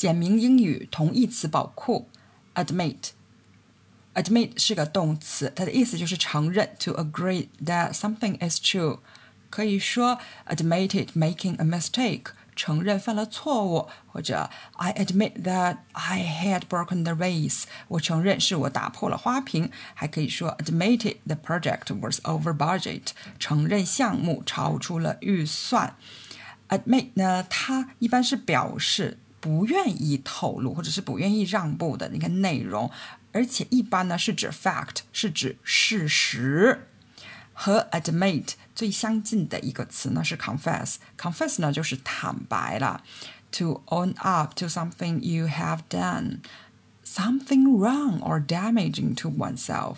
简明英语同义词宝库，admit。admit 是个动词，它的意思就是承认，to agree that something is true。可以说 admitted making a mistake，承认犯了错误，或者 I admit that I had broken the vase，我承认是我打破了花瓶。还可以说 admitted the project was over budget，承认项目超出了预算。admit 呢，它一般是表示 不愿意透露或者是不愿意让步的那个内容，而且一般呢是指 fact，是指事实。和 admit 最相近的一个词呢是 confess。confess 呢就是坦白了，to own up to something you have done something wrong or damaging to oneself。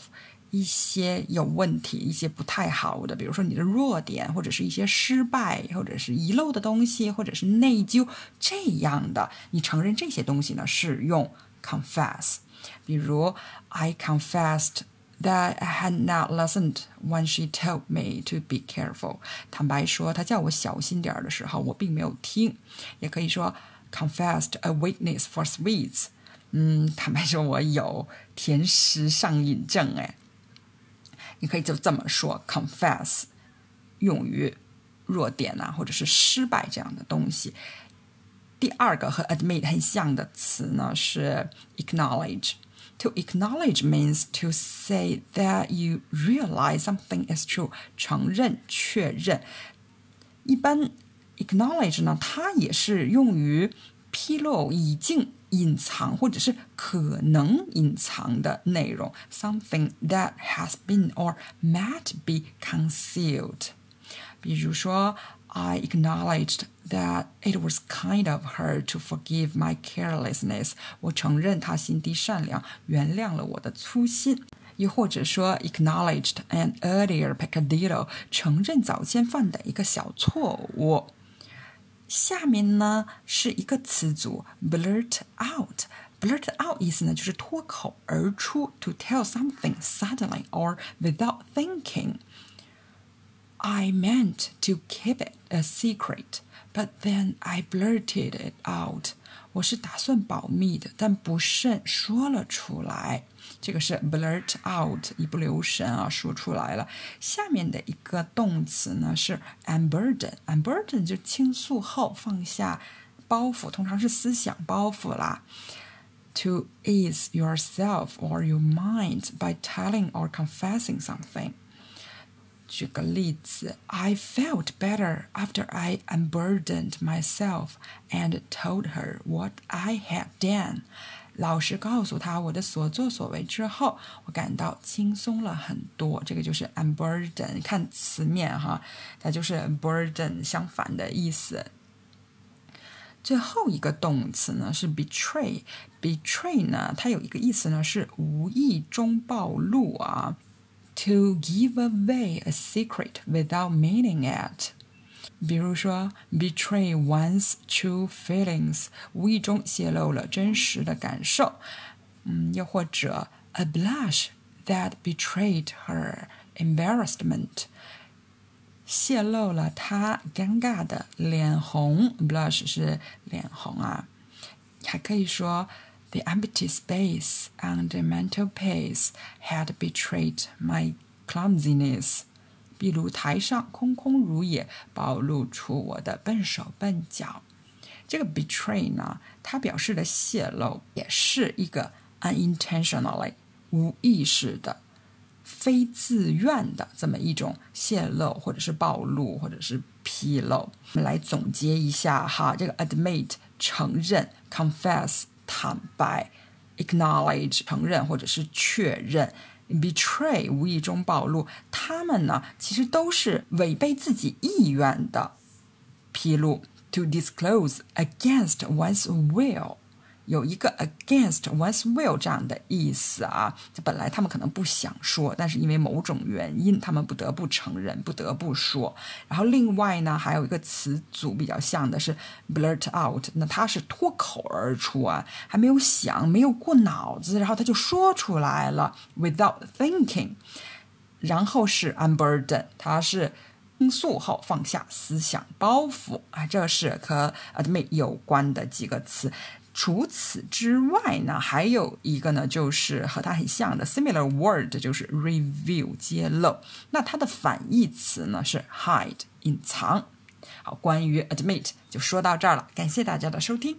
一些有问题、一些不太好的，比如说你的弱点，或者是一些失败，或者是遗漏的东西，或者是内疚这样的，你承认这些东西呢，是用 confess。比如，I confessed that I had not listened when she told me to be careful。坦白说，她叫我小心点儿的时候，我并没有听。也可以说，confessed a weakness for sweets。嗯，坦白说，我有甜食上瘾症，哎。你可以就这么说，confess 用于弱点啊，或者是失败这样的东西。第二个和 admit 很像的词呢是 acknowledge。To acknowledge means to say that you realize something is true，承认、确认。一般 acknowledge 呢，它也是用于披露已经隐藏或者是可能隐藏的内容，something that has been or might be concealed。比如说，I acknowledged that it was kind of her to forgive my carelessness。我承认她心地善良，原谅了我的粗心。又或者说，acknowledged an earlier peccadillo，承认早先犯的一个小错误。 下面呢是一个词组，blurt out。blurt out 意思呢就是脱口而出，to tell something suddenly or without thinking。I meant to keep it a secret, but then I blurted it out. 我是打算保密的，但不慎说了出来。这个是 blurt out，一不留神啊，说出来了。下面的一个动词呢是 unburden，unburden 就倾诉后放下包袱，通常是思想包袱啦。To ease yourself or your mind by telling or confessing something。 举个例子，I felt better after I unburdened myself and told her what I had done。老实告诉他我的所作所为之后，我感到轻松了很多。这个就是 unburden，看词面哈，它就是 burden 相反的意思。最后一个动词呢是 betray，betray 呢它有一个意思呢是无意中暴露啊 ，to give away a secret without meaning it。比如说，betray one's true feelings，无意中泄露了真实的感受。嗯，又或者，a blush that betrayed her embarrassment，泄露了她尴尬的脸红。blush 是脸红啊。还可以说 the empty space and the mantelpiece had betrayed my clumsiness. clumsiness。壁炉台上空空如也，暴露出我的笨手笨脚。这个 betray 呢，它表示的泄露，也是一个 unintentionally 无意识的、非自愿的这么一种泄露，或者是暴露，或者是披露。我们来总结一下哈，这个 admit 承认，confess 坦白，acknowledge 承认或者是确认。betray 无意中暴露，他们呢其实都是违背自己意愿的披露。To disclose against one's will， 有一个 against one's will 这样的意思啊。就本来他们可能不想说，但是因为某种原因，他们不得不承认，不得不说。然后另外呢，还有一个词组比较像的是 blurt out，那他是脱口而出啊，还没有想，没有过脑子，然后他就说出来了，without thinking。然后是 unburden，他是诉后放下思想包袱啊，这是和 admit 有关的几个词。除此之外呢，还有一个呢，就是和它很像的 similar word，就是 reveal 揭露。那它的反义词呢是 hide 隐藏。好，关于 admit 就说到这儿了，感谢大家的收听。